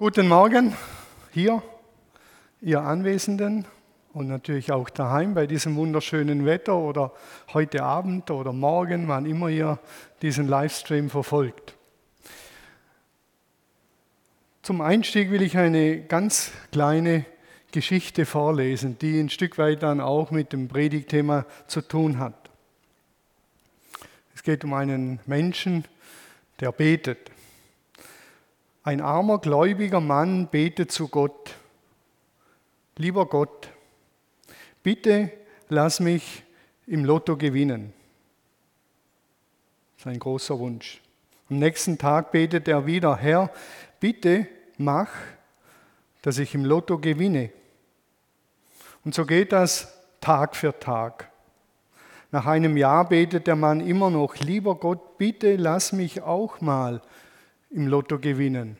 Guten Morgen hier, ihr Anwesenden und natürlich auch daheim bei diesem wunderschönen Wetter oder heute Abend oder morgen, wann immer ihr diesen Livestream verfolgt. Zum Einstieg will ich eine ganz kleine Geschichte vorlesen, die ein Stück weit dann auch mit dem Predigtthema zu tun hat. Es geht um einen Menschen, der betet. Ein armer gläubiger Mann betet zu Gott. Lieber Gott, bitte lass mich im Lotto gewinnen. Sein großer Wunsch. Am nächsten Tag betet er wieder, Herr, bitte mach, dass ich im Lotto gewinne. Und so geht das Tag für Tag. Nach einem Jahr betet der Mann immer noch, lieber Gott, bitte lass mich auch mal im Lotto gewinnen.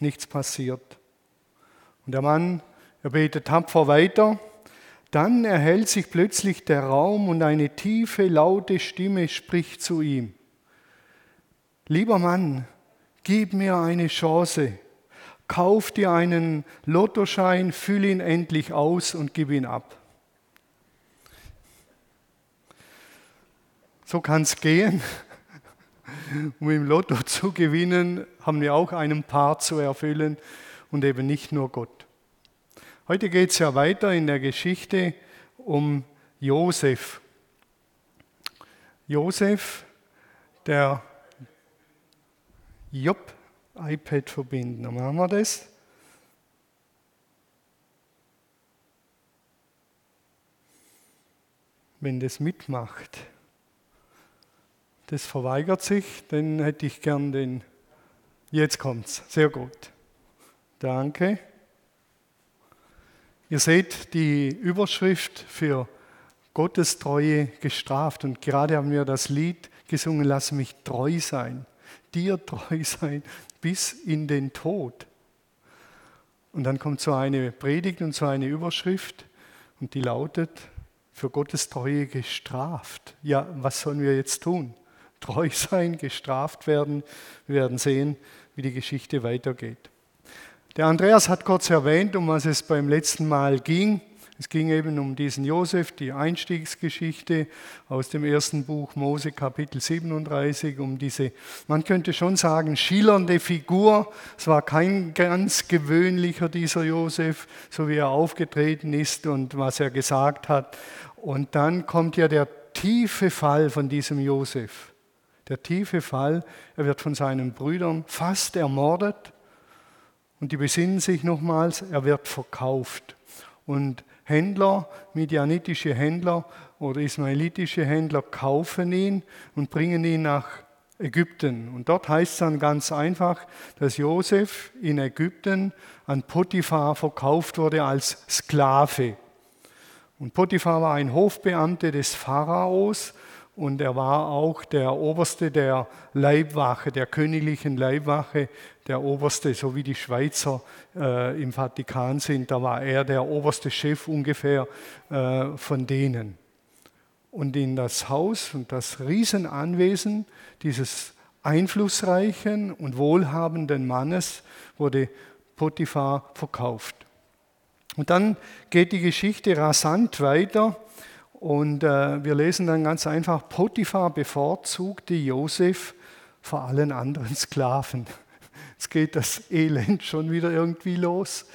Nichts passiert. Und der Mann, er betet tapfer weiter. Dann erhält sich plötzlich der Raum und eine tiefe, laute Stimme spricht zu ihm. Lieber Mann, gib mir eine Chance. Kauf dir einen Lottoschein, füll ihn endlich aus und gib ihn ab. So kann es gehen. Um im Lotto zu gewinnen, haben wir auch einen Part zu erfüllen und eben nicht nur Gott. Heute geht es ja weiter in der Geschichte um Josef. Josef, der Job, iPad verbinden. Dann machen wir das. Wenn das mitmacht. Das verweigert sich, dann hätte ich gern den. Jetzt kommt's. Sehr gut. Danke. Ihr seht die Überschrift für Gottes Treue gestraft. Und gerade haben wir das Lied gesungen, lass mich treu sein, dir treu sein bis in den Tod. Und dann kommt so eine Predigt und so eine Überschrift und die lautet, für Gottes Treue gestraft. Ja, was sollen wir jetzt tun? Treu sein, gestraft werden. Wir werden sehen, wie die Geschichte weitergeht. Der Andreas hat kurz erwähnt, um was es beim letzten Mal ging. Es ging eben um diesen Josef, die Einstiegsgeschichte aus dem ersten Buch Mose Kapitel 37, um diese, man könnte schon sagen, schillernde Figur. Es war kein ganz gewöhnlicher dieser Josef, so wie er aufgetreten ist und was er gesagt hat. Und dann kommt ja der tiefe Fall von diesem Josef der tiefe Fall. Er wird von seinen Brüdern fast ermordet und die besinnen sich nochmals, er wird verkauft. Und Händler, midianitische Händler oder ismaelitische Händler kaufen ihn und bringen ihn nach Ägypten. Und dort heißt es dann ganz einfach, dass Josef in Ägypten an Potiphar verkauft wurde als Sklave. Und Potiphar war ein Hofbeamter des Pharaos und er war auch der Oberste der Leibwache, der königlichen Leibwache, der Oberste, so wie die Schweizer äh, im Vatikan sind, da war er der oberste Chef ungefähr äh, von denen. Und in das Haus und das Riesenanwesen dieses einflussreichen und wohlhabenden Mannes wurde Potiphar verkauft. Und dann geht die Geschichte rasant weiter. Und äh, wir lesen dann ganz einfach, Potiphar bevorzugte Josef vor allen anderen Sklaven. Jetzt geht das Elend schon wieder irgendwie los.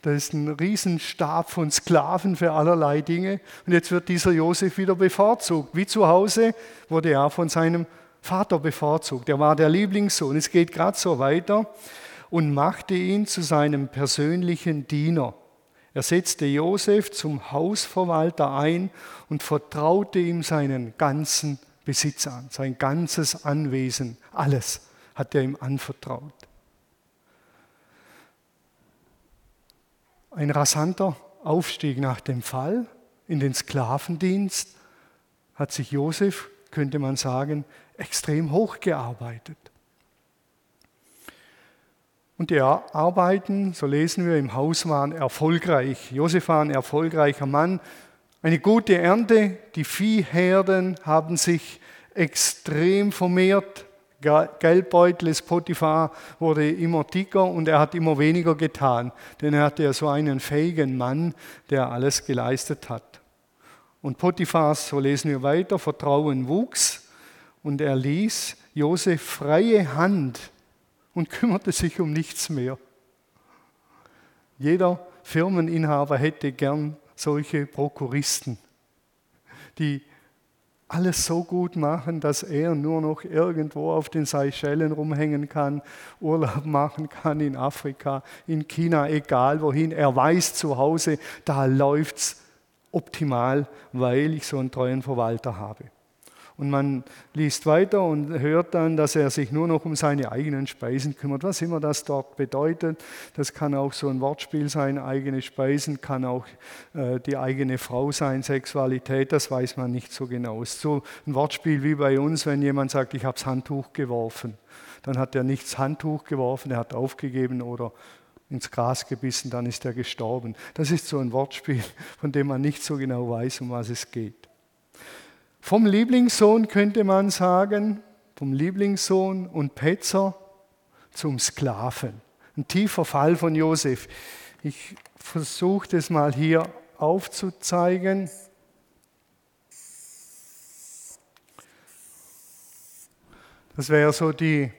Da ist ein Riesenstab von Sklaven für allerlei Dinge. Und jetzt wird dieser Josef wieder bevorzugt. Wie zu Hause wurde er von seinem Vater bevorzugt. Er war der Lieblingssohn. Es geht gerade so weiter und machte ihn zu seinem persönlichen Diener. Er setzte Josef zum Hausverwalter ein und vertraute ihm seinen ganzen Besitz an, sein ganzes Anwesen, alles hat er ihm anvertraut. Ein rasanter Aufstieg nach dem Fall in den Sklavendienst hat sich Josef, könnte man sagen, extrem hochgearbeitet. Und die Arbeiten, so lesen wir im Haus, waren erfolgreich. Josef war ein erfolgreicher Mann. Eine gute Ernte, die Viehherden haben sich extrem vermehrt, Geldbeutel des Potiphar wurde immer dicker und er hat immer weniger getan, denn er hatte ja so einen fähigen Mann, der alles geleistet hat. Und Potiphars, so lesen wir weiter, Vertrauen wuchs und er ließ Josef freie Hand und kümmerte sich um nichts mehr. Jeder Firmeninhaber hätte gern solche Prokuristen, die alles so gut machen, dass er nur noch irgendwo auf den Seychellen rumhängen kann, Urlaub machen kann in Afrika, in China, egal wohin. Er weiß zu Hause, da läuft es optimal, weil ich so einen treuen Verwalter habe. Und man liest weiter und hört dann, dass er sich nur noch um seine eigenen Speisen kümmert. Was immer das dort bedeutet, das kann auch so ein Wortspiel sein, eigene Speisen, kann auch äh, die eigene Frau sein, Sexualität, das weiß man nicht so genau. Es ist so ein Wortspiel wie bei uns, wenn jemand sagt, ich habe das Handtuch geworfen. Dann hat er nicht das Handtuch geworfen, er hat aufgegeben oder ins Gras gebissen, dann ist er gestorben. Das ist so ein Wortspiel, von dem man nicht so genau weiß, um was es geht. Vom Lieblingssohn könnte man sagen, vom Lieblingssohn und Petzer zum Sklaven. Ein tiefer Fall von Josef. Ich versuche das mal hier aufzuzeigen. Das wäre so die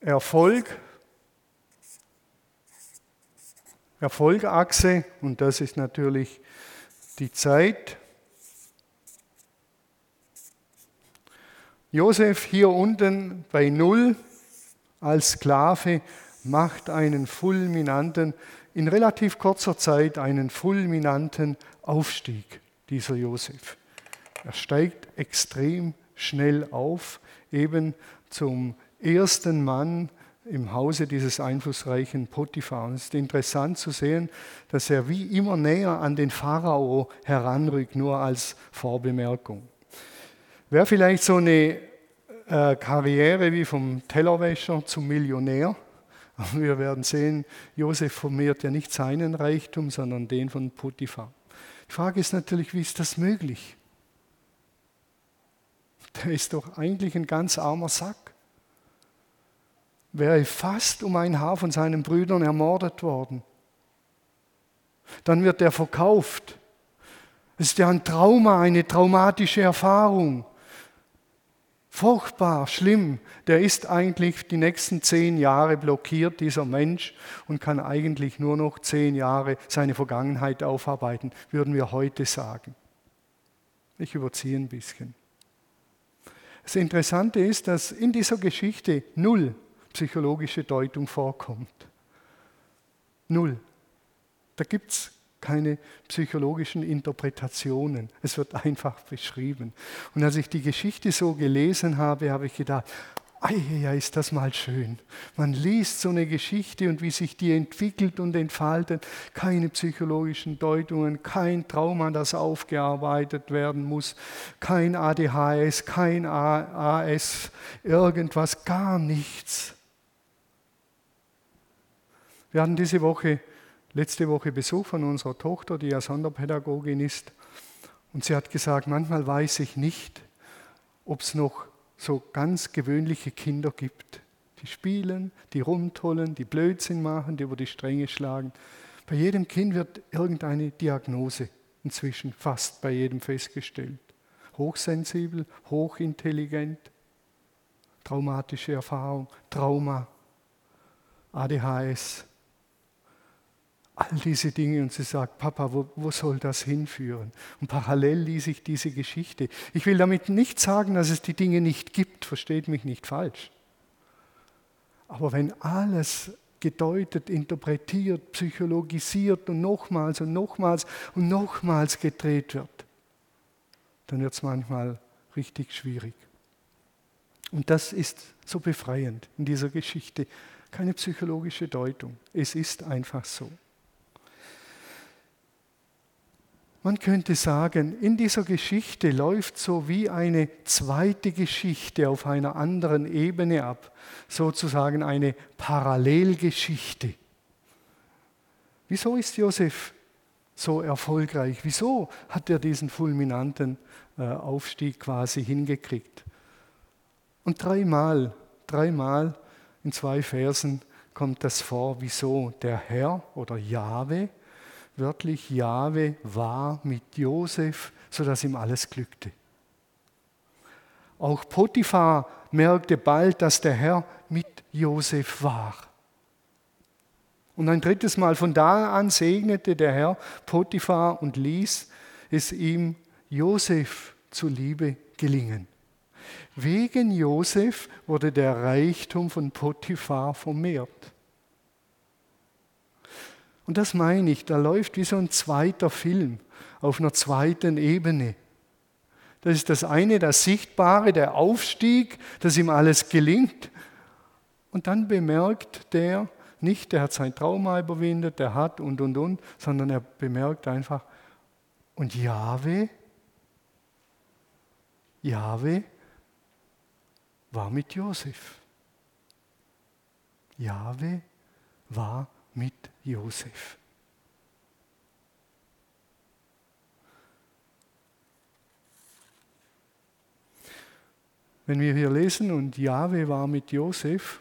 Erfolg Erfolgachse und das ist natürlich die Zeit. Josef hier unten bei Null als Sklave macht einen fulminanten, in relativ kurzer Zeit einen fulminanten Aufstieg, dieser Josef. Er steigt extrem schnell auf, eben zum ersten Mann im Hause dieses einflussreichen Potiphar. Und es ist interessant zu sehen, dass er wie immer näher an den Pharao heranrückt, nur als Vorbemerkung. Wäre vielleicht so eine äh, Karriere wie vom Tellerwäscher zum Millionär. Wir werden sehen, Josef vermehrt ja nicht seinen Reichtum, sondern den von Potiphar. Die Frage ist natürlich, wie ist das möglich? Der ist doch eigentlich ein ganz armer Sack wäre fast um ein Haar von seinen Brüdern ermordet worden. Dann wird er verkauft. Es ist ja ein Trauma, eine traumatische Erfahrung. Furchtbar, schlimm. Der ist eigentlich die nächsten zehn Jahre blockiert, dieser Mensch, und kann eigentlich nur noch zehn Jahre seine Vergangenheit aufarbeiten, würden wir heute sagen. Ich überziehe ein bisschen. Das Interessante ist, dass in dieser Geschichte null psychologische Deutung vorkommt. Null. Da gibt es keine psychologischen Interpretationen. Es wird einfach beschrieben. Und als ich die Geschichte so gelesen habe, habe ich gedacht, ja, ist das mal schön. Man liest so eine Geschichte und wie sich die entwickelt und entfaltet. Keine psychologischen Deutungen, kein Trauma, das aufgearbeitet werden muss, kein ADHS, kein AS, irgendwas, gar nichts. Wir hatten diese Woche, letzte Woche Besuch von unserer Tochter, die ja Sonderpädagogin ist. Und sie hat gesagt, manchmal weiß ich nicht, ob es noch so ganz gewöhnliche Kinder gibt. Die spielen, die rumtollen, die Blödsinn machen, die über die Stränge schlagen. Bei jedem Kind wird irgendeine Diagnose inzwischen fast bei jedem festgestellt. Hochsensibel, hochintelligent, traumatische Erfahrung, Trauma, ADHS, all diese Dinge und sie sagt, Papa, wo, wo, soll das hinführen? Und parallel ließ ich diese Geschichte. Ich will damit nicht sagen, dass es die Dinge nicht gibt, versteht mich nicht falsch. Aber wenn alles gedeutet, interpretiert, psychologisiert und nochmals und nochmals und nochmals gedreht wird, dann wird es manchmal richtig schwierig. Und das ist so befreiend in dieser Geschichte. Keine psychologische Deutung. Es ist einfach so. Man könnte sagen, in dieser Geschichte läuft so wie eine zweite Geschichte auf einer anderen Ebene ab, sozusagen eine Parallelgeschichte. Wieso ist Josef so erfolgreich? Wieso hat er diesen fulminanten äh, Aufstieg quasi hingekriegt? Und dreimal, dreimal in zwei Versen kommt das vor, wieso der Herr oder Jahwe, wörtlich Jahwe war mit Josef, sodass ihm alles glückte. Auch Potiphar merkte bald, dass der Herr mit Josef war. Und ein drittes Mal von da an segnete der Herr Potiphar und ließ es ihm Josef zuliebe gelingen. Wegen Josef wurde der Reichtum von Potiphar vermehrt. Und das meine ich, da läuft wie so ein zweiter Film auf einer zweiten Ebene. Das ist das eine, das Sichtbare, der Aufstieg, dass ihm alles gelingt. Und dann bemerkt der nicht, der hat sein Trauma überwindet, der hat und und und, sondern er bemerkt einfach, und Jahwe, Jahwe war mit Josef. Jahwe war mit Josef. Wenn wir hier lesen und Jahwe war mit Josef,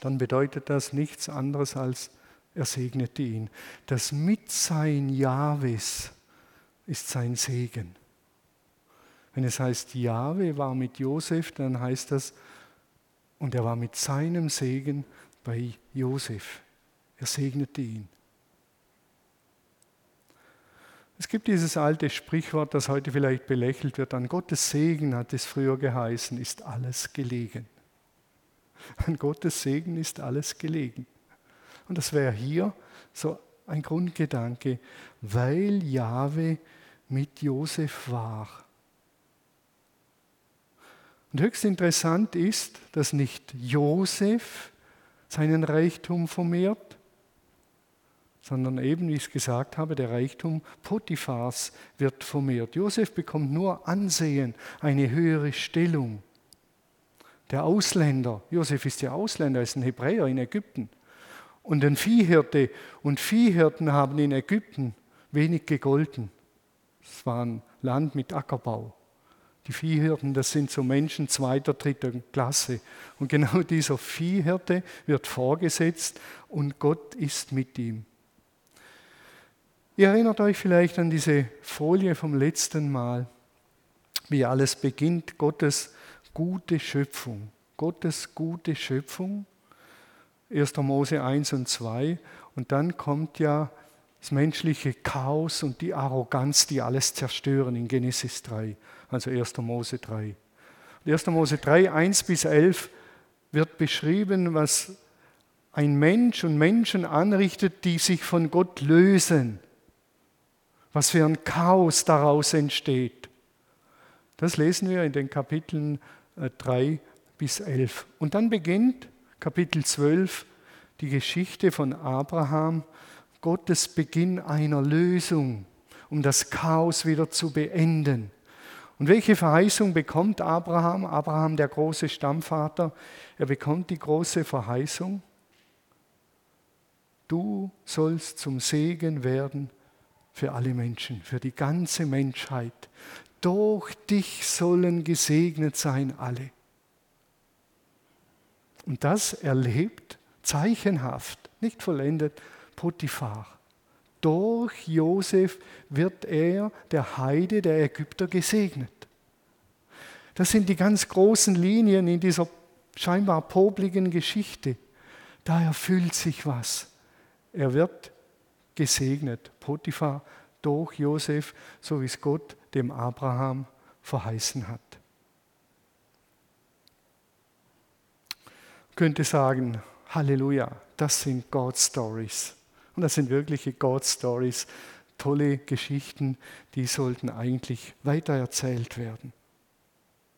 dann bedeutet das nichts anderes als er segnete ihn. Das Mitsein Jahwes ist sein Segen. Wenn es heißt, Jahwe war mit Josef, dann heißt das, und er war mit seinem Segen bei Josef. Er segnete ihn. Es gibt dieses alte Sprichwort, das heute vielleicht belächelt wird, an Gottes Segen hat es früher geheißen, ist alles gelegen. An Gottes Segen ist alles gelegen. Und das wäre hier so ein Grundgedanke, weil Jahwe mit Josef war. Und höchst interessant ist, dass nicht Josef seinen Reichtum vermehrt, sondern eben, wie ich es gesagt habe, der Reichtum Potiphars wird vermehrt. Josef bekommt nur Ansehen, eine höhere Stellung. Der Ausländer, Josef ist ja Ausländer, ist ein Hebräer in Ägypten. Und ein Viehhirte und Viehhirten haben in Ägypten wenig gegolten. Es war ein Land mit Ackerbau. Die Viehhirten, das sind so Menschen zweiter, dritter Klasse. Und genau dieser Viehhirte wird vorgesetzt und Gott ist mit ihm. Ihr erinnert euch vielleicht an diese Folie vom letzten Mal, wie alles beginnt, Gottes gute Schöpfung. Gottes gute Schöpfung, 1. Mose 1 und 2. Und dann kommt ja das menschliche Chaos und die Arroganz, die alles zerstören in Genesis 3, also 1. Mose 3. 1. Mose 3, 1 bis 11 wird beschrieben, was ein Mensch und Menschen anrichtet, die sich von Gott lösen was für ein Chaos daraus entsteht. Das lesen wir in den Kapiteln 3 äh, bis 11. Und dann beginnt Kapitel 12 die Geschichte von Abraham, Gottes Beginn einer Lösung, um das Chaos wieder zu beenden. Und welche Verheißung bekommt Abraham? Abraham, der große Stammvater, er bekommt die große Verheißung, du sollst zum Segen werden für alle Menschen, für die ganze Menschheit. Durch dich sollen gesegnet sein alle. Und das erlebt zeichenhaft, nicht vollendet, Potiphar. Durch Josef wird er, der Heide der Ägypter, gesegnet. Das sind die ganz großen Linien in dieser scheinbar popligen Geschichte. Da erfüllt sich was. Er wird gesegnet. Potiphar durch Josef, so wie es Gott dem Abraham verheißen hat. Ich könnte sagen, Halleluja, das sind God Stories. Und das sind wirkliche God Stories, tolle Geschichten, die sollten eigentlich weitererzählt werden.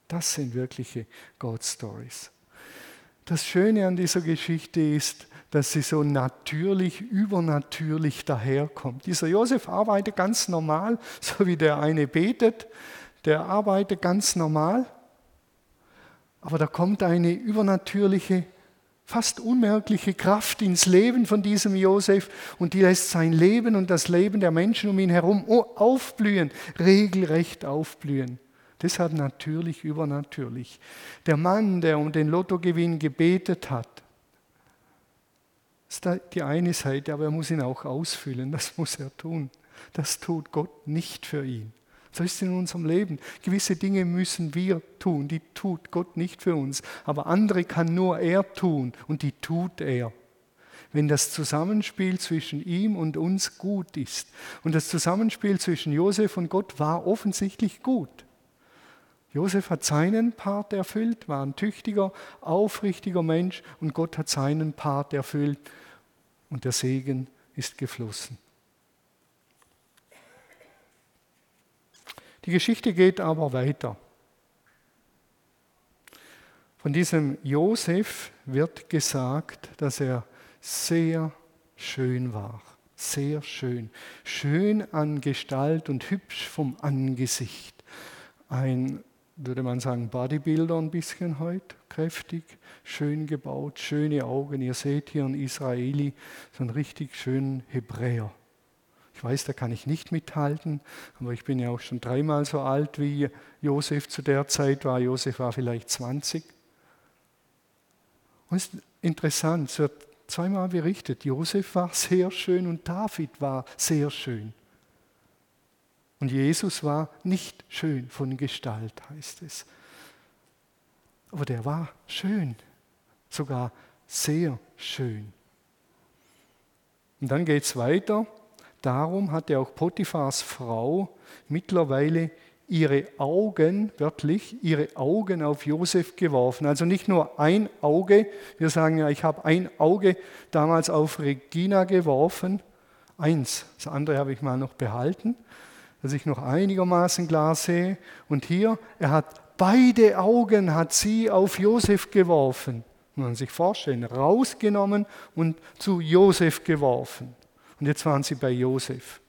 Das sind wirkliche God Stories. Das Schöne an dieser Geschichte ist, dass sie so natürlich, übernatürlich daherkommt. Dieser Josef arbeitet ganz normal, so wie der eine betet, der arbeitet ganz normal, aber da kommt eine übernatürliche fast unmerkliche Kraft ins Leben von diesem Josef und die lässt sein Leben und das Leben der Menschen um ihn herum aufblühen, regelrecht aufblühen. Deshalb natürlich übernatürlich. Der Mann, der um den Lottogewinn gebetet hat, ist die eine Seite, aber er muss ihn auch ausfüllen, das muss er tun. Das tut Gott nicht für ihn. So ist es in unserem Leben. Gewisse Dinge müssen wir tun, die tut Gott nicht für uns. Aber andere kann nur er tun und die tut er. Wenn das Zusammenspiel zwischen ihm und uns gut ist. Und das Zusammenspiel zwischen Josef und Gott war offensichtlich gut. Josef hat seinen Part erfüllt, war ein tüchtiger, aufrichtiger Mensch und Gott hat seinen Part erfüllt und der Segen ist geflossen. Die Geschichte geht aber weiter. Von diesem Josef wird gesagt, dass er sehr schön war. Sehr schön. Schön an Gestalt und hübsch vom Angesicht. Ein, würde man sagen, Bodybuilder ein bisschen heute, kräftig, schön gebaut, schöne Augen. Ihr seht hier einen Israeli, so einen richtig schönen Hebräer. Ich weiß, da kann ich nicht mithalten, aber ich bin ja auch schon dreimal so alt wie Josef zu der Zeit war. Josef war vielleicht 20. Und es ist interessant, es wird zweimal berichtet, Josef war sehr schön und David war sehr schön. Und Jesus war nicht schön von Gestalt, heißt es. Aber der war schön, sogar sehr schön. Und dann geht es weiter. Darum hatte auch Potiphars Frau mittlerweile ihre Augen, wörtlich, ihre Augen auf Josef geworfen. Also nicht nur ein Auge, wir sagen ja, ich habe ein Auge damals auf Regina geworfen, eins, das andere habe ich mal noch behalten, dass ich noch einigermaßen klar sehe. Und hier, er hat beide Augen, hat sie auf Josef geworfen. Man sich vorstellen, rausgenommen und zu Josef geworfen. Und jetzt waren sie bei Josef.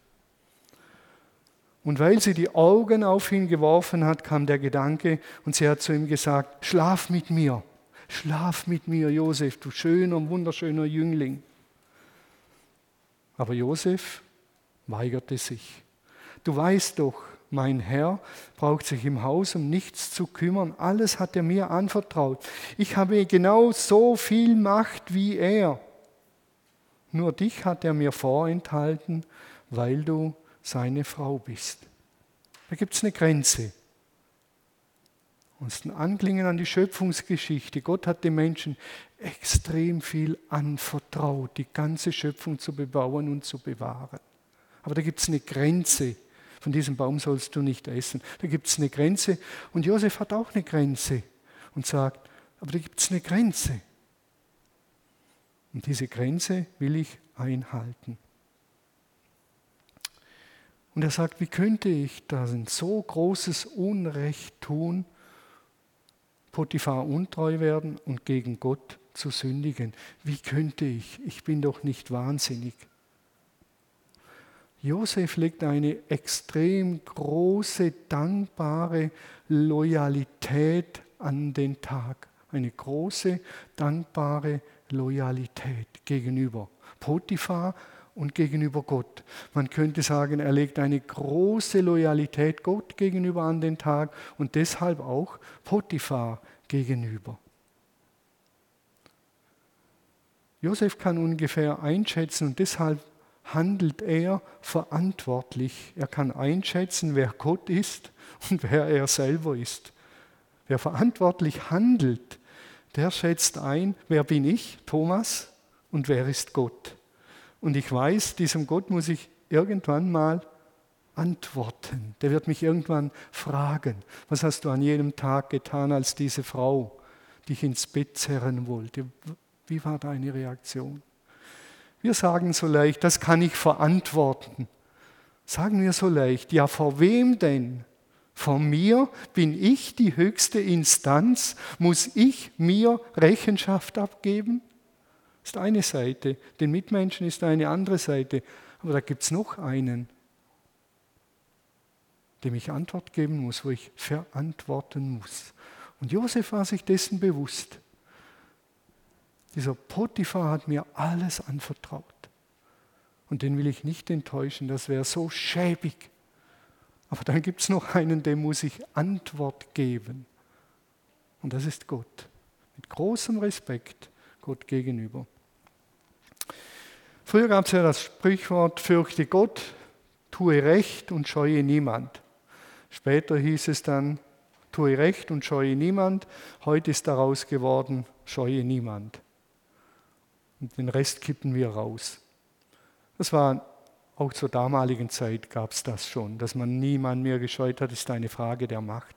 Und weil sie die Augen auf ihn geworfen hat, kam der Gedanke und sie hat zu ihm gesagt, schlaf mit mir, schlaf mit mir, Josef, du schöner, wunderschöner Jüngling. Aber Josef weigerte sich. Du weißt doch, mein Herr braucht sich im Haus um nichts zu kümmern. Alles hat er mir anvertraut. Ich habe genau so viel Macht wie er. Nur dich hat er mir vorenthalten, weil du seine Frau bist. Da gibt es eine Grenze. Und es ist ein Anklingen an die Schöpfungsgeschichte. Gott hat den Menschen extrem viel anvertraut, die ganze Schöpfung zu bebauen und zu bewahren. Aber da gibt es eine Grenze. Von diesem Baum sollst du nicht essen. Da gibt es eine Grenze. Und Josef hat auch eine Grenze und sagt, aber da gibt es eine Grenze. Und diese Grenze will ich einhalten. Und er sagt, wie könnte ich da ein so großes Unrecht tun, Potiphar untreu werden und gegen Gott zu sündigen? Wie könnte ich? Ich bin doch nicht wahnsinnig. Josef legt eine extrem große, dankbare Loyalität an den Tag. Eine große, dankbare Loyalität gegenüber Potiphar und gegenüber Gott. Man könnte sagen, er legt eine große Loyalität Gott gegenüber an den Tag und deshalb auch Potiphar gegenüber. Josef kann ungefähr einschätzen und deshalb handelt er verantwortlich. Er kann einschätzen, wer Gott ist und wer er selber ist. Wer verantwortlich handelt, der schätzt ein, wer bin ich, Thomas, und wer ist Gott. Und ich weiß, diesem Gott muss ich irgendwann mal antworten. Der wird mich irgendwann fragen, was hast du an jenem Tag getan, als diese Frau dich ins Bett zerren wollte? Wie war deine Reaktion? Wir sagen so leicht, das kann ich verantworten. Sagen wir so leicht, ja, vor wem denn? Vor mir bin ich die höchste Instanz, muss ich mir Rechenschaft abgeben? Das ist eine Seite, den Mitmenschen ist eine andere Seite, aber da gibt es noch einen, dem ich Antwort geben muss, wo ich verantworten muss. Und Josef war sich dessen bewusst. Dieser Potiphar hat mir alles anvertraut. Und den will ich nicht enttäuschen, das wäre so schäbig. Aber dann gibt es noch einen, dem muss ich Antwort geben. Und das ist Gott. Mit großem Respekt Gott gegenüber. Früher gab es ja das Sprichwort, fürchte Gott, tue Recht und scheue niemand. Später hieß es dann, tue Recht und scheue niemand. Heute ist daraus geworden, scheue niemand. Und den Rest kippen wir raus. Das war auch zur damaligen Zeit gab es das schon, dass man niemand mehr gescheut hat, ist eine Frage der Macht.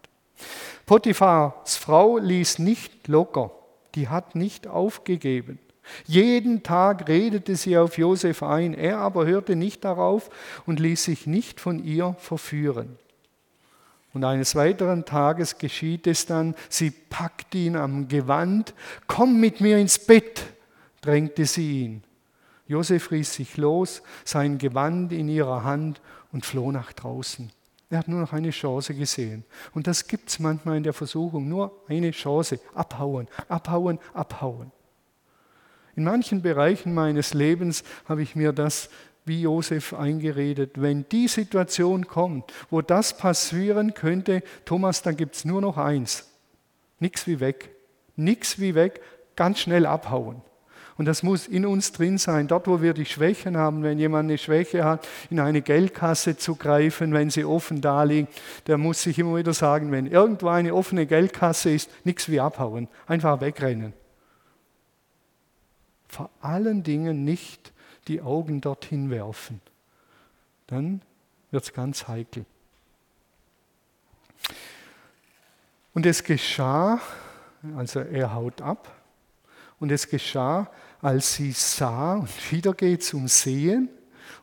Potiphars Frau ließ nicht locker, die hat nicht aufgegeben. Jeden Tag redete sie auf Josef ein, er aber hörte nicht darauf und ließ sich nicht von ihr verführen. Und eines weiteren Tages geschieht es dann, sie packt ihn am Gewand, komm mit mir ins Bett, drängte sie ihn. Josef riss sich los, sein Gewand in ihrer Hand und floh nach draußen. Er hat nur noch eine Chance gesehen. Und das gibt es manchmal in der Versuchung. Nur eine Chance. Abhauen, abhauen, abhauen. In manchen Bereichen meines Lebens habe ich mir das wie Josef eingeredet. Wenn die Situation kommt, wo das passieren könnte, Thomas, dann gibt es nur noch eins. Nichts wie weg. Nichts wie weg. Ganz schnell abhauen. Und das muss in uns drin sein, dort wo wir die Schwächen haben, wenn jemand eine Schwäche hat, in eine Geldkasse zu greifen, wenn sie offen da liegt, der muss sich immer wieder sagen, wenn irgendwo eine offene Geldkasse ist, nichts wie abhauen, einfach wegrennen. Vor allen Dingen nicht die Augen dorthin werfen. Dann wird es ganz heikel. Und es geschah, also er haut ab, und es geschah, als sie sah, und wieder geht es um Sehen,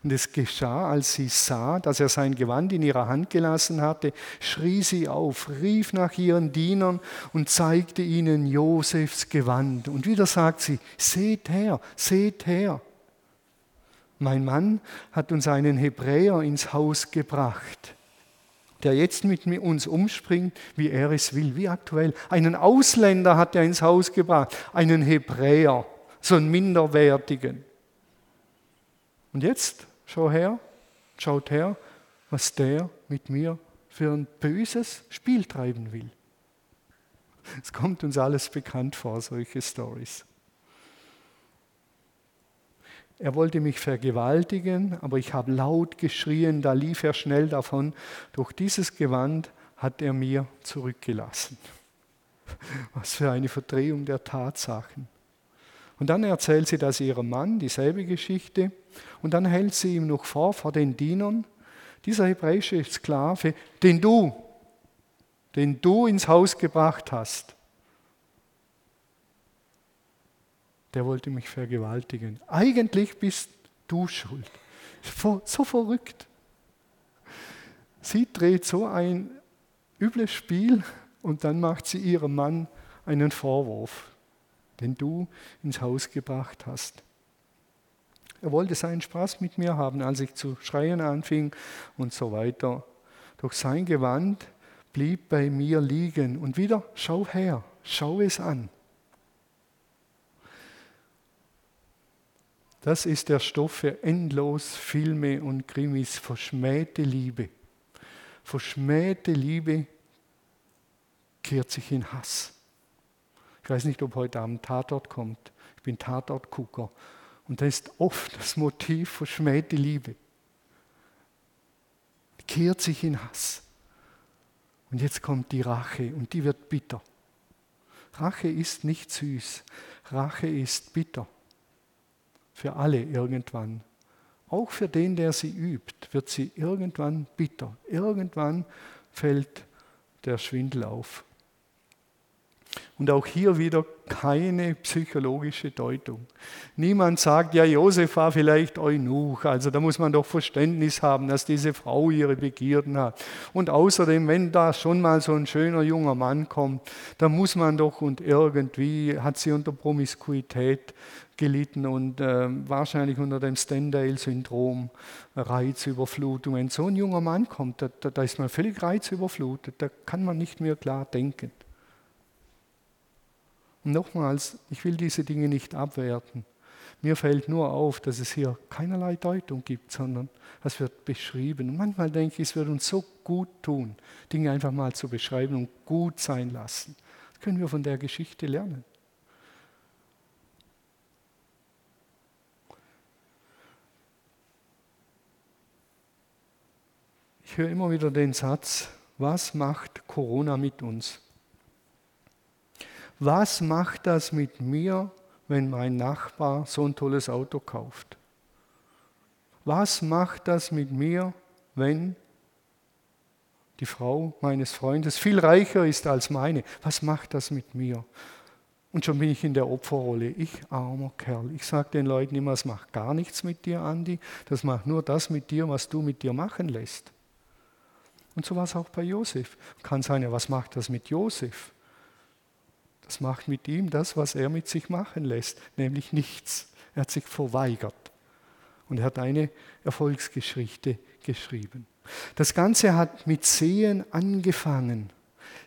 und es geschah, als sie sah, dass er sein Gewand in ihrer Hand gelassen hatte, schrie sie auf, rief nach ihren Dienern und zeigte ihnen Josefs Gewand. Und wieder sagt sie, seht her, seht her. Mein Mann hat uns einen Hebräer ins Haus gebracht, der jetzt mit uns umspringt, wie er es will, wie aktuell. Einen Ausländer hat er ins Haus gebracht, einen Hebräer so einen minderwertigen. Und jetzt, schau her, schaut her, was der mit mir für ein böses Spiel treiben will. Es kommt uns alles bekannt vor, solche Stories. Er wollte mich vergewaltigen, aber ich habe laut geschrien, da lief er schnell davon. Durch dieses Gewand hat er mir zurückgelassen. Was für eine Verdrehung der Tatsachen. Und dann erzählt sie das ihrem Mann, dieselbe Geschichte. Und dann hält sie ihm noch vor, vor den Dienern, dieser hebräische Sklave, den du, den du ins Haus gebracht hast, der wollte mich vergewaltigen. Eigentlich bist du schuld. So verrückt. Sie dreht so ein übles Spiel und dann macht sie ihrem Mann einen Vorwurf den du ins Haus gebracht hast. Er wollte seinen Spaß mit mir haben, als ich zu schreien anfing und so weiter. Doch sein Gewand blieb bei mir liegen. Und wieder, schau her, schau es an. Das ist der Stoff für endlos Filme und Krimis, verschmähte Liebe. Verschmähte Liebe kehrt sich in Hass. Ich weiß nicht, ob heute Abend Tatort kommt. Ich bin Tatortgucker. Und da ist oft das Motiv verschmähte Liebe. Kehrt sich in Hass. Und jetzt kommt die Rache und die wird bitter. Rache ist nicht süß. Rache ist bitter. Für alle irgendwann. Auch für den, der sie übt, wird sie irgendwann bitter. Irgendwann fällt der Schwindel auf. Und auch hier wieder keine psychologische Deutung. Niemand sagt, ja, Josef war vielleicht Eunuch, also da muss man doch Verständnis haben, dass diese Frau ihre Begierden hat. Und außerdem, wenn da schon mal so ein schöner junger Mann kommt, dann muss man doch und irgendwie hat sie unter Promiskuität gelitten und äh, wahrscheinlich unter dem Stendhal-Syndrom, Reizüberflutung. Wenn so ein junger Mann kommt, da, da ist man völlig reizüberflutet, da kann man nicht mehr klar denken. Und nochmals, ich will diese Dinge nicht abwerten. Mir fällt nur auf, dass es hier keinerlei Deutung gibt, sondern es wird beschrieben. Und manchmal denke ich, es wird uns so gut tun, Dinge einfach mal zu beschreiben und gut sein lassen. Das können wir von der Geschichte lernen. Ich höre immer wieder den Satz, was macht Corona mit uns? Was macht das mit mir, wenn mein Nachbar so ein tolles Auto kauft? Was macht das mit mir, wenn die Frau meines Freundes viel reicher ist als meine? Was macht das mit mir? Und schon bin ich in der Opferrolle. Ich armer Kerl. Ich sage den Leuten immer, es macht gar nichts mit dir, Andi. Das macht nur das mit dir, was du mit dir machen lässt. Und so war es auch bei Josef. Kann sein, ja, was macht das mit Josef? Das macht mit ihm das, was er mit sich machen lässt, nämlich nichts. Er hat sich verweigert. Und er hat eine Erfolgsgeschichte geschrieben. Das Ganze hat mit Sehen angefangen.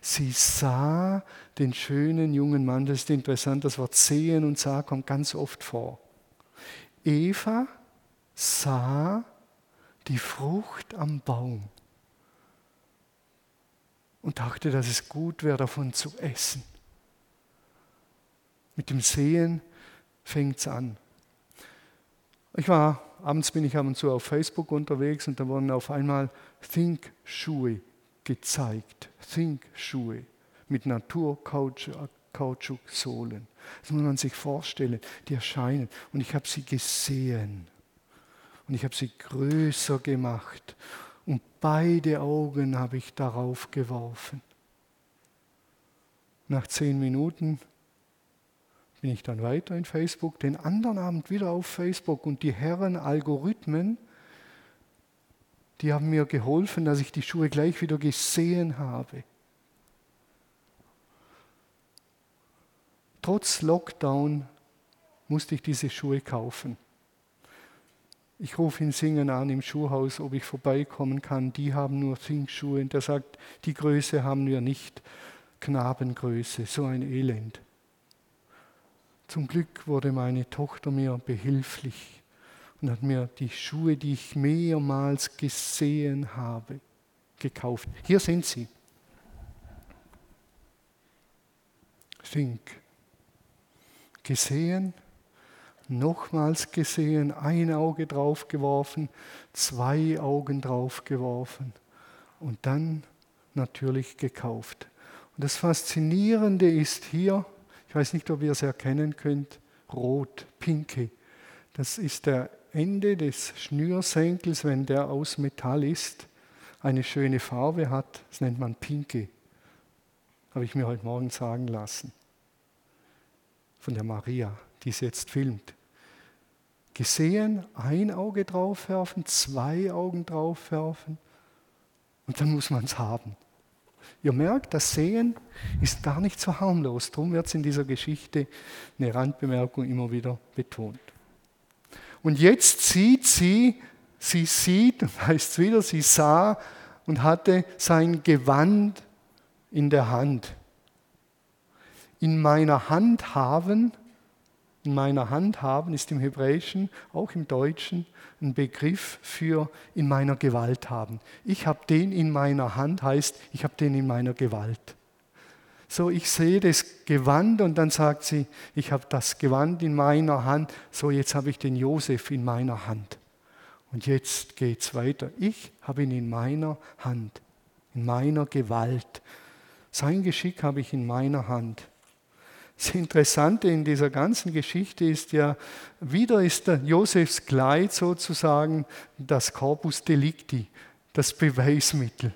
Sie sah den schönen jungen Mann, das ist interessant, das Wort sehen und sah kommt ganz oft vor. Eva sah die Frucht am Baum und dachte, dass es gut wäre, davon zu essen. Mit dem Sehen fängt es an. Ich war, abends bin ich ab und zu auf Facebook unterwegs und da wurden auf einmal Think-Schuhe gezeigt. Think-Schuhe mit Naturkautschuk-Sohlen. Das muss man sich vorstellen. Die erscheinen. Und ich habe sie gesehen. Und ich habe sie größer gemacht. Und beide Augen habe ich darauf geworfen. Nach zehn Minuten bin ich dann weiter in Facebook, den anderen Abend wieder auf Facebook und die Herren Algorithmen, die haben mir geholfen, dass ich die Schuhe gleich wieder gesehen habe. Trotz Lockdown musste ich diese Schuhe kaufen. Ich rufe ihn singen an im Schuhhaus, ob ich vorbeikommen kann. Die haben nur Think-Schuhe. Und er sagt, die Größe haben wir nicht. Knabengröße, so ein Elend. Zum Glück wurde meine Tochter mir behilflich und hat mir die Schuhe, die ich mehrmals gesehen habe, gekauft. Hier sind sie. Think. Gesehen, nochmals gesehen, ein Auge drauf geworfen, zwei Augen drauf geworfen und dann natürlich gekauft. Und das Faszinierende ist hier, ich weiß nicht, ob ihr es erkennen könnt. Rot, pinke. Das ist der Ende des Schnürsenkels, wenn der aus Metall ist, eine schöne Farbe hat. Das nennt man pinke. Habe ich mir heute Morgen sagen lassen. Von der Maria, die es jetzt filmt. Gesehen, ein Auge draufwerfen, zwei Augen draufwerfen und dann muss man es haben. Ihr merkt, das Sehen ist gar nicht so harmlos. Darum wird es in dieser Geschichte eine Randbemerkung immer wieder betont. Und jetzt sieht sie, sie sieht, heißt es wieder, sie sah und hatte sein Gewand in der Hand. In meiner Hand haben in meiner Hand haben, ist im Hebräischen, auch im Deutschen, ein Begriff für in meiner Gewalt haben. Ich habe den in meiner Hand, heißt, ich habe den in meiner Gewalt. So, ich sehe das Gewand und dann sagt sie, ich habe das Gewand in meiner Hand, so jetzt habe ich den Josef in meiner Hand. Und jetzt geht es weiter. Ich habe ihn in meiner Hand, in meiner Gewalt. Sein Geschick habe ich in meiner Hand. Das Interessante in dieser ganzen Geschichte ist ja, wieder ist Josefs Kleid sozusagen das Corpus Delicti, das Beweismittel.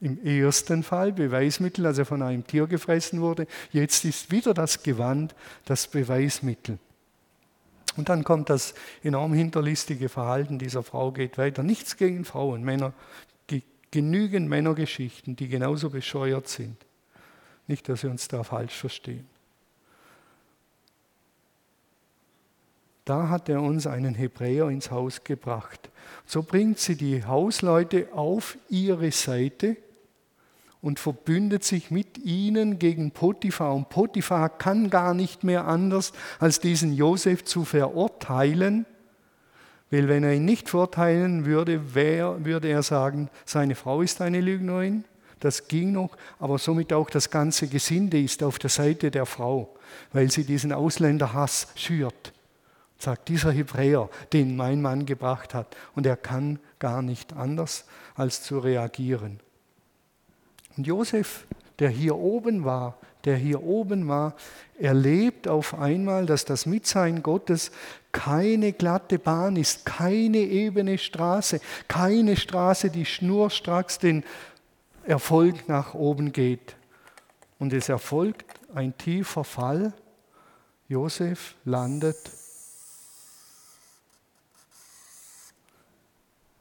Im ersten Fall Beweismittel, als er von einem Tier gefressen wurde. Jetzt ist wieder das Gewand das Beweismittel. Und dann kommt das enorm hinterlistige Verhalten dieser Frau geht weiter. Nichts gegen Frauen, Männer, genügend Männergeschichten, die genauso bescheuert sind. Nicht, dass wir uns da falsch verstehen. Da hat er uns einen Hebräer ins Haus gebracht. So bringt sie die Hausleute auf ihre Seite und verbündet sich mit ihnen gegen Potiphar. Und Potiphar kann gar nicht mehr anders, als diesen Josef zu verurteilen, weil wenn er ihn nicht verurteilen würde, wer, würde er sagen, seine Frau ist eine Lügnerin. Das ging noch, aber somit auch das ganze Gesinde ist auf der Seite der Frau, weil sie diesen Ausländerhass schürt. Sagt dieser Hebräer, den mein Mann gebracht hat. Und er kann gar nicht anders, als zu reagieren. Und Josef, der hier oben war, der hier oben war, erlebt auf einmal, dass das Mitsein Gottes keine glatte Bahn ist, keine ebene Straße, keine Straße, die schnurstracks den Erfolg nach oben geht. Und es erfolgt ein tiefer Fall. Josef landet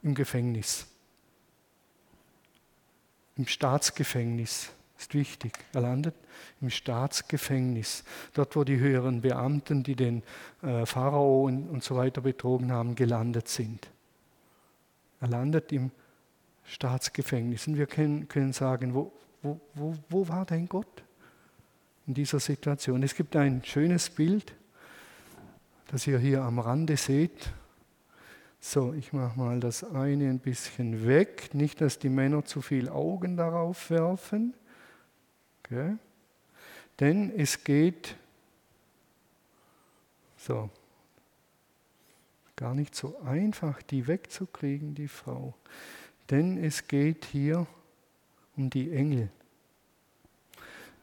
im Gefängnis im Staatsgefängnis. Ist wichtig. Er landet im Staatsgefängnis. Dort, wo die höheren Beamten, die den äh, Pharao und, so weiter betrogen haben, gelandet sind. Er landet im Staatsgefängnis. Und wir können, können sagen, wo, wo, wo, wo war denn Gott in dieser Situation? Es gibt ein schönes Bild, das ihr hier am Rande seht. So, ich mache mal das eine ein bisschen weg, nicht, dass die Männer zu viel Augen darauf werfen. Okay. Denn es geht, so, gar nicht so einfach, die wegzukriegen, die Frau. Denn es geht hier um die Engel.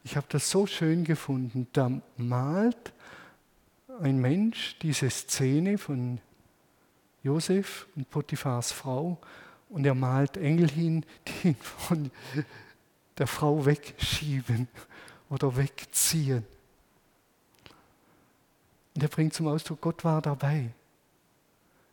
Ich habe das so schön gefunden. Da malt ein Mensch diese Szene von Josef und Potiphars Frau und er malt Engel hin, die ihn von der Frau wegschieben oder wegziehen. Und er bringt zum Ausdruck, Gott war dabei.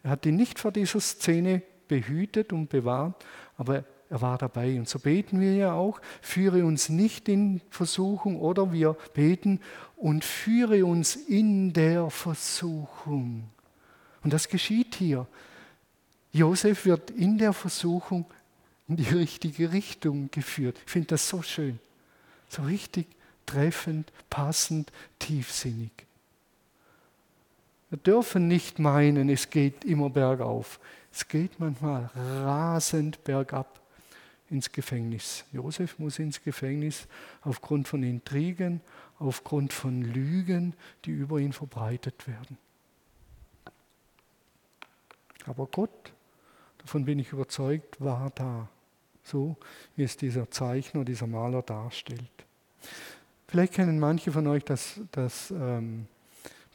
Er hat ihn nicht vor dieser Szene behütet und bewahrt, aber er war dabei. Und so beten wir ja auch, führe uns nicht in Versuchung oder wir beten und führe uns in der Versuchung. Und das geschieht hier. Josef wird in der Versuchung in die richtige Richtung geführt. Ich finde das so schön. So richtig treffend, passend, tiefsinnig. Wir dürfen nicht meinen, es geht immer bergauf. Es geht manchmal rasend bergab ins Gefängnis. Josef muss ins Gefängnis aufgrund von Intrigen, aufgrund von Lügen, die über ihn verbreitet werden. Aber Gott, davon bin ich überzeugt, war da. So wie es dieser Zeichner, dieser Maler darstellt. Vielleicht kennen manche von euch das, das ähm,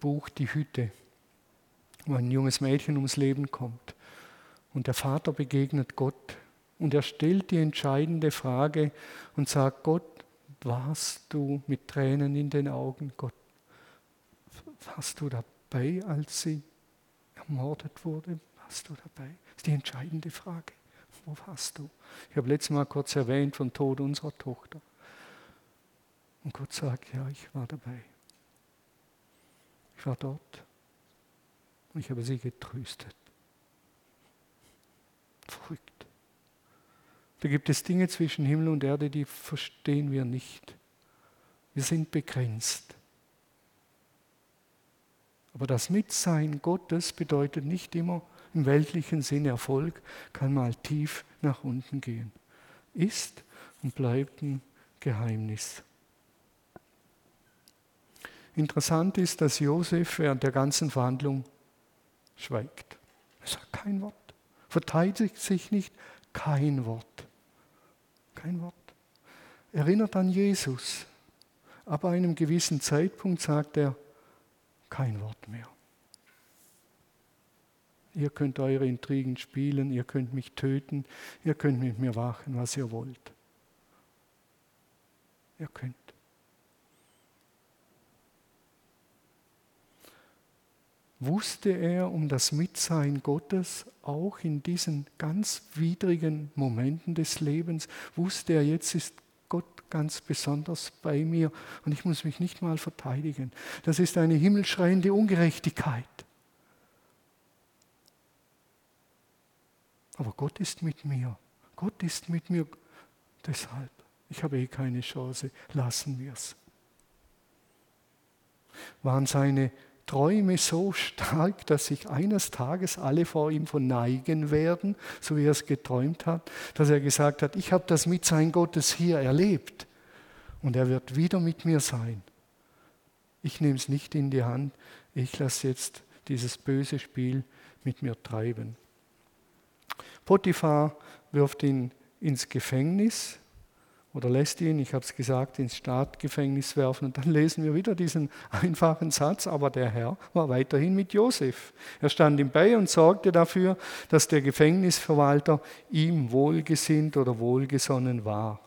Buch Die Hütte, wo ein junges Mädchen ums Leben kommt. Und der Vater begegnet Gott und er stellt die entscheidende Frage und sagt, Gott, warst du mit Tränen in den Augen, Gott, warst du dabei, als sie ermordet wurde? Warst du dabei? Das ist die entscheidende Frage. Wo warst du? Ich habe letztes Mal kurz erwähnt vom Tod unserer Tochter. Und Gott sagt, ja, ich war dabei. Ich war dort und ich habe sie getröstet. Verrückt. Da gibt es Dinge zwischen Himmel und Erde, die verstehen wir nicht. Wir sind begrenzt. Aber das Mitsein Gottes bedeutet nicht immer, im weltlichen Sinn Erfolg kann mal tief nach unten gehen. Ist und bleibt ein Geheimnis. Interessant ist, dass Josef während der ganzen Verhandlung schweigt. Er sagt kein Wort, verteidigt sich nicht, kein Wort. Kein Wort. Erinnert an Jesus. Aber einem gewissen Zeitpunkt sagt er kein Wort mehr. Ihr könnt eure Intrigen spielen, ihr könnt mich töten, ihr könnt mit mir wachen, was ihr wollt. Ihr könnt. Wusste er um das Mitsein Gottes auch in diesen ganz widrigen Momenten des Lebens? Wusste er, jetzt ist Gott ganz besonders bei mir und ich muss mich nicht mal verteidigen. Das ist eine himmelschreiende Ungerechtigkeit. Aber Gott ist mit mir. Gott ist mit mir deshalb. Ich habe eh keine Chance, lassen wir es. Waren seine Träume so stark, dass sich eines Tages alle vor ihm verneigen werden, so wie er es geträumt hat, dass er gesagt hat, ich habe das mit sein Gottes hier erlebt und er wird wieder mit mir sein. Ich nehme es nicht in die Hand, ich lasse jetzt dieses böse Spiel mit mir treiben. Potiphar wirft ihn ins Gefängnis oder lässt ihn, ich habe es gesagt, ins Staatsgefängnis werfen. Und dann lesen wir wieder diesen einfachen Satz, aber der Herr war weiterhin mit Josef. Er stand ihm bei und sorgte dafür, dass der Gefängnisverwalter ihm wohlgesinnt oder wohlgesonnen war.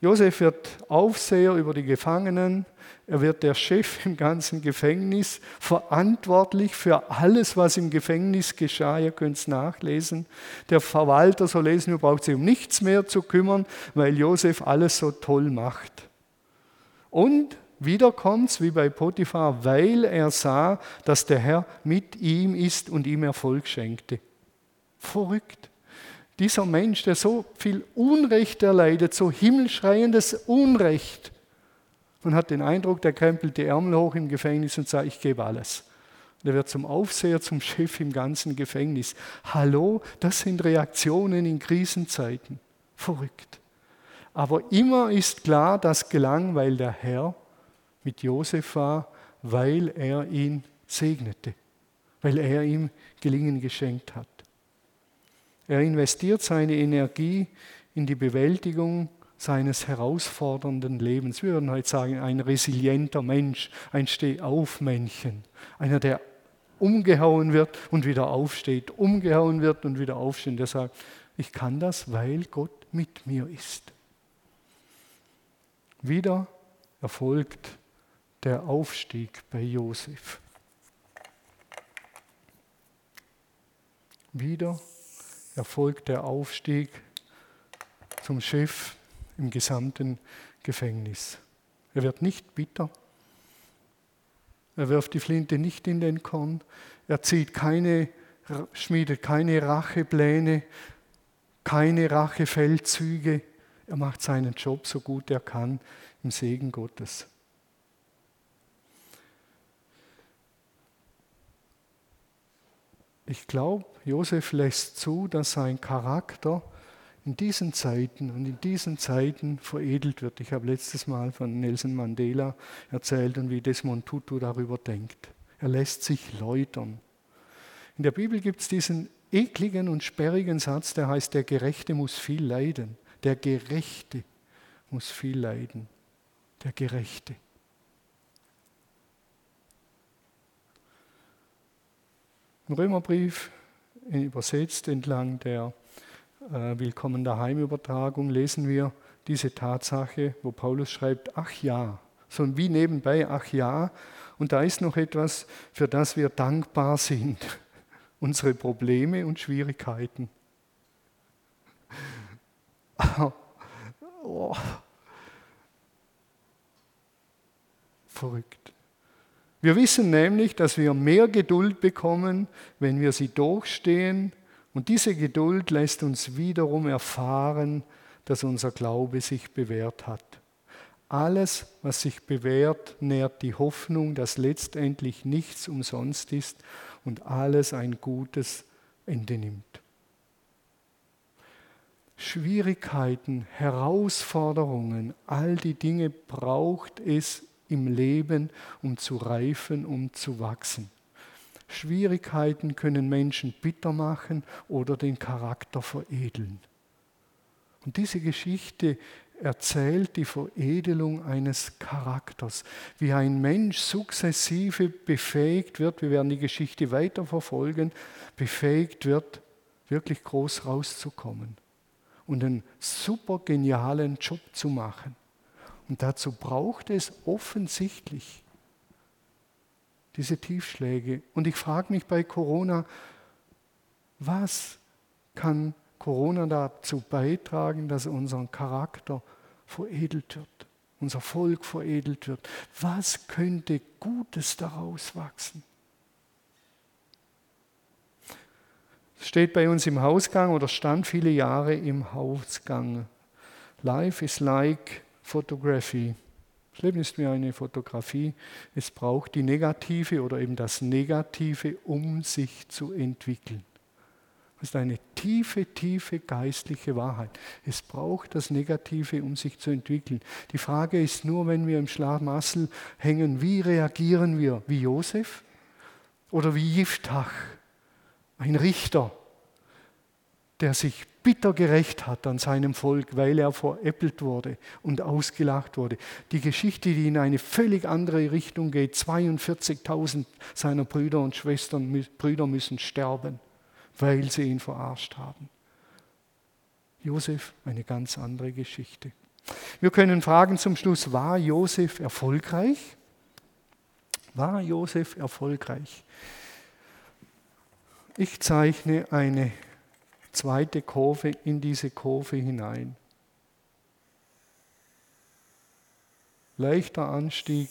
Josef wird Aufseher über die Gefangenen, er wird der Chef im ganzen Gefängnis, verantwortlich für alles, was im Gefängnis geschah. Ihr könnt es nachlesen. Der Verwalter, so lesen wir, braucht sich um nichts mehr zu kümmern, weil Josef alles so toll macht. Und wieder kommt es wie bei Potiphar, weil er sah, dass der Herr mit ihm ist und ihm Erfolg schenkte. Verrückt dieser Mensch, der so viel Unrecht erleidet, so himmelschreiendes Unrecht, und hat den Eindruck, der krempelt die Ärmel hoch im Gefängnis und sagt, ich gebe alles. Und er wird zum Aufseher, zum Chef im ganzen Gefängnis. Hallo, das sind Reaktionen in Krisenzeiten. Verrückt. Aber immer ist klar, das gelang, weil der Herr mit Josef war, weil er ihn segnete, weil er ihm Gelingen geschenkt hat. Er investiert seine Energie in die Bewältigung seines herausfordernden Lebens. Wir würden heute sagen, ein resilienter Mensch, ein Stehaufmännchen, einer, der umgehauen wird und wieder aufsteht, umgehauen wird und wieder aufsteht. Der sagt, ich kann das, weil Gott mit mir ist. Wieder erfolgt der Aufstieg bei Josef. Wieder erfolgt der Aufstieg zum Chef im gesamten Gefängnis. Er wird nicht bitter. Er wirft die Flinte nicht in den Korn. Er zieht keine, schmiedet keine Rachepläne, keine Rachefeldzüge. Er macht seinen Job so gut er kann im Segen Gottes. Ich glaube, Josef lässt zu, dass sein Charakter in diesen Zeiten und in diesen Zeiten veredelt wird. Ich habe letztes Mal von Nelson Mandela erzählt und wie Desmond Tutu darüber denkt. Er lässt sich läutern. In der Bibel gibt es diesen ekligen und sperrigen Satz, der heißt, der Gerechte muss viel leiden. Der Gerechte muss viel leiden. Der Gerechte. Im Römerbrief, übersetzt entlang der äh, Willkommen daheim Übertragung, lesen wir diese Tatsache, wo Paulus schreibt, ach ja, so wie nebenbei, ach ja, und da ist noch etwas, für das wir dankbar sind, unsere Probleme und Schwierigkeiten. oh. Verrückt. Wir wissen nämlich, dass wir mehr Geduld bekommen, wenn wir sie durchstehen. Und diese Geduld lässt uns wiederum erfahren, dass unser Glaube sich bewährt hat. Alles, was sich bewährt, nährt die Hoffnung, dass letztendlich nichts umsonst ist und alles ein gutes Ende nimmt. Schwierigkeiten, Herausforderungen, all die Dinge braucht es im Leben, um zu reifen, um zu wachsen. Schwierigkeiten können Menschen bitter machen oder den Charakter veredeln. Und diese Geschichte erzählt die Veredelung eines Charakters, wie ein Mensch sukzessive befähigt wird, wir werden die Geschichte weiter verfolgen, befähigt wird, wirklich groß rauszukommen und einen super genialen Job zu machen. Und dazu braucht es offensichtlich diese Tiefschläge. Und ich frage mich bei Corona, was kann Corona dazu beitragen, dass unser Charakter veredelt wird, unser Volk veredelt wird? Was könnte Gutes daraus wachsen? Es steht bei uns im Hausgang oder stand viele Jahre im Hausgang Life is like photography. Das Leben ist wie eine Fotografie. Es braucht die Negative oder eben das Negative, um sich zu entwickeln. Das ist eine tiefe, tiefe geistliche Wahrheit. Es braucht das Negative, um sich zu entwickeln. Die Frage ist nur, wenn wir im Schlafmassel hängen, wie reagieren wir? Wie Josef oder wie Jiftach, ein Richter, der sich bitter gerecht hat an seinem Volk, weil er veräppelt wurde und ausgelacht wurde. Die Geschichte, die in eine völlig andere Richtung geht, 42.000 seiner Brüder und Schwestern, Brüder müssen sterben, weil sie ihn verarscht haben. Josef, eine ganz andere Geschichte. Wir können fragen zum Schluss, war Josef erfolgreich? War Josef erfolgreich? Ich zeichne eine zweite Kurve in diese Kurve hinein. Leichter Anstieg.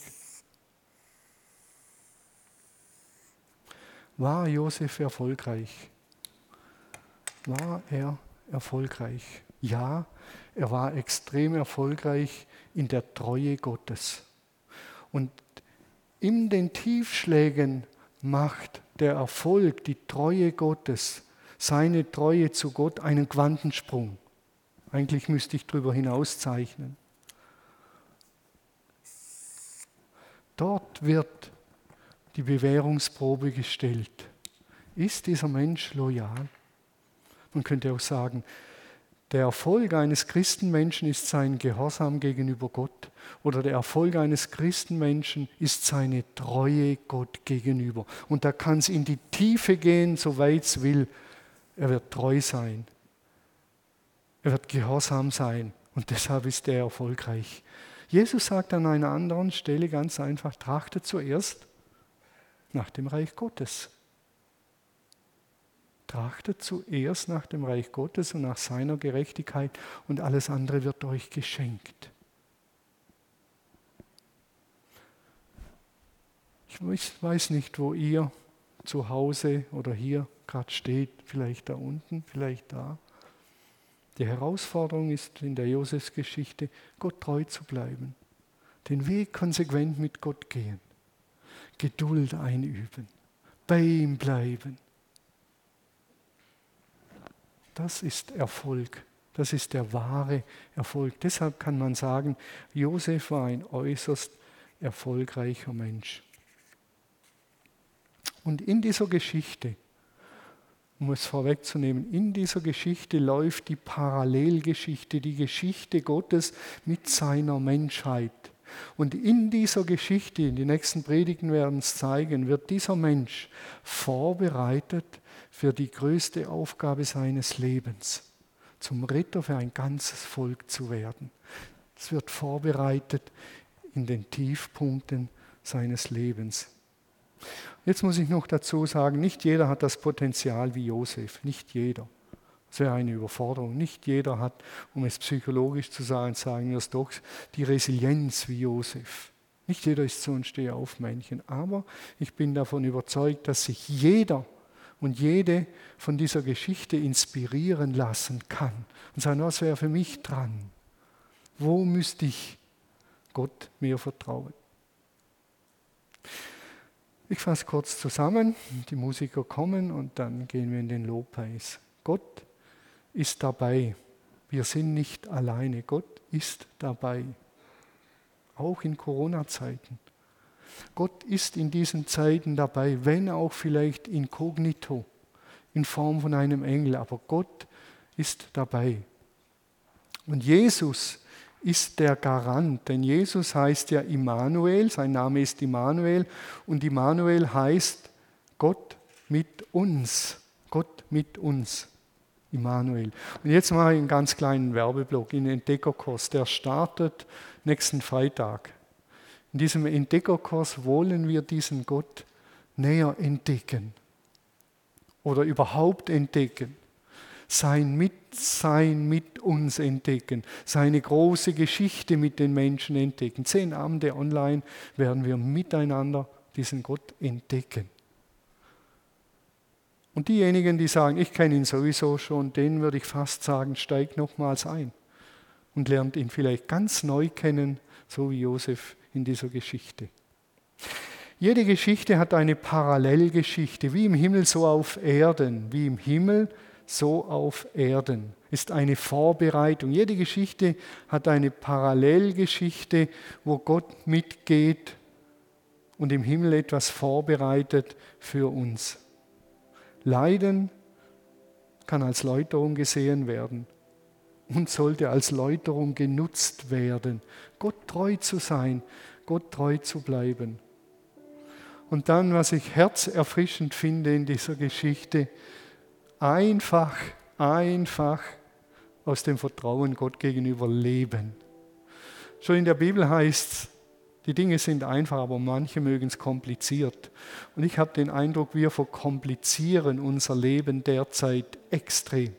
War Josef erfolgreich? War er erfolgreich? Ja, er war extrem erfolgreich in der Treue Gottes. Und in den Tiefschlägen macht der Erfolg, die Treue Gottes, seine Treue zu Gott einen Quantensprung. Eigentlich müsste ich darüber hinaus zeichnen. Dort wird die Bewährungsprobe gestellt. Ist dieser Mensch loyal? Man könnte auch sagen, der Erfolg eines Christenmenschen ist sein Gehorsam gegenüber Gott oder der Erfolg eines Christenmenschen ist seine Treue Gott gegenüber. Und da kann es in die Tiefe gehen, soweit es will. Er wird treu sein. Er wird gehorsam sein. Und deshalb ist er erfolgreich. Jesus sagt an einer anderen Stelle ganz einfach, trachte zuerst nach dem Reich Gottes. Trachtet zuerst nach dem Reich Gottes und nach seiner Gerechtigkeit und alles andere wird euch geschenkt. Ich weiß nicht, wo ihr zu Hause oder hier gerade steht, vielleicht da unten, vielleicht da. Die Herausforderung ist in der Josefsgeschichte, Gott treu zu bleiben, den Weg konsequent mit Gott gehen, Geduld einüben, bei ihm bleiben. Das ist Erfolg. Das ist der wahre Erfolg. Deshalb kann man sagen, Josef war ein äußerst erfolgreicher Mensch. Und in dieser Geschichte um es vorwegzunehmen, in dieser Geschichte läuft die Parallelgeschichte, die Geschichte Gottes mit seiner Menschheit. Und in dieser Geschichte, die nächsten Predigten werden es zeigen, wird dieser Mensch vorbereitet für die größte Aufgabe seines Lebens, zum Ritter für ein ganzes Volk zu werden. Es wird vorbereitet in den Tiefpunkten seines Lebens. Jetzt muss ich noch dazu sagen, nicht jeder hat das Potenzial wie Josef, nicht jeder. Das wäre eine Überforderung. Nicht jeder hat, um es psychologisch zu sagen, sagen wir es doch, die Resilienz wie Josef. Nicht jeder ist so ein Stehaufmännchen. Aber ich bin davon überzeugt, dass sich jeder und jede von dieser Geschichte inspirieren lassen kann und sagen, was wäre für mich dran? Wo müsste ich Gott mehr vertrauen? Ich fasse kurz zusammen, die Musiker kommen und dann gehen wir in den Lobpreis. Gott ist dabei. Wir sind nicht alleine. Gott ist dabei. Auch in Corona-Zeiten. Gott ist in diesen Zeiten dabei, wenn auch vielleicht inkognito, in Form von einem Engel, aber Gott ist dabei. Und Jesus ist der Garant, denn Jesus heißt ja Immanuel, sein Name ist Immanuel und Immanuel heißt Gott mit uns, Gott mit uns. Immanuel. Und jetzt mache ich einen ganz kleinen Werbeblock in den Entdeckerkurs, der startet nächsten Freitag. In diesem Entdeckerkurs wollen wir diesen Gott näher entdecken oder überhaupt entdecken sein Mitsein mit uns entdecken, seine große Geschichte mit den Menschen entdecken. Zehn Abende online werden wir miteinander diesen Gott entdecken. Und diejenigen, die sagen, ich kenne ihn sowieso schon, denen würde ich fast sagen, steig nochmals ein und lernt ihn vielleicht ganz neu kennen, so wie Josef in dieser Geschichte. Jede Geschichte hat eine Parallelgeschichte, wie im Himmel so auf Erden, wie im Himmel so auf Erden. Ist eine Vorbereitung. Jede Geschichte hat eine Parallelgeschichte, wo Gott mitgeht und im Himmel etwas vorbereitet für uns. Leiden kann als Läuterung gesehen werden und sollte als Läuterung genutzt werden, Gott treu zu sein, Gott treu zu bleiben. Und dann, was ich herzerfrischend finde in dieser Geschichte, einfach, einfach aus dem Vertrauen Gott gegenüber leben. Schon in der Bibel heißt es, die Dinge sind einfach, aber manche mögen es kompliziert. Und ich habe den Eindruck, wir verkomplizieren unser Leben derzeit extrem.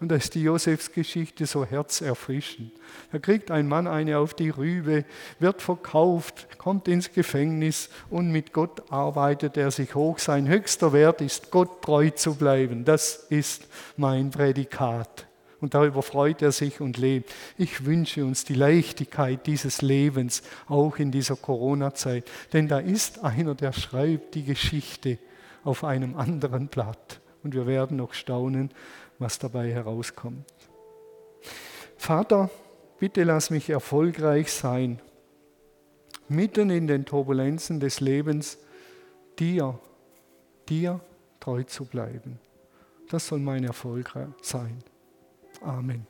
Und da ist die Josefsgeschichte so herzerfrischend. Da kriegt ein Mann eine auf die Rübe, wird verkauft, kommt ins Gefängnis und mit Gott arbeitet er sich hoch. Sein höchster Wert ist, Gott treu zu bleiben. Das ist mein Prädikat. Und darüber freut er sich und lebt. Ich wünsche uns die Leichtigkeit dieses Lebens, auch in dieser Corona-Zeit. Denn da ist einer, der schreibt die Geschichte auf einem anderen Blatt. Und wir werden noch staunen, was dabei herauskommt. Vater, bitte lass mich erfolgreich sein, mitten in den Turbulenzen des Lebens dir, dir treu zu bleiben. Das soll mein Erfolg sein. Amen.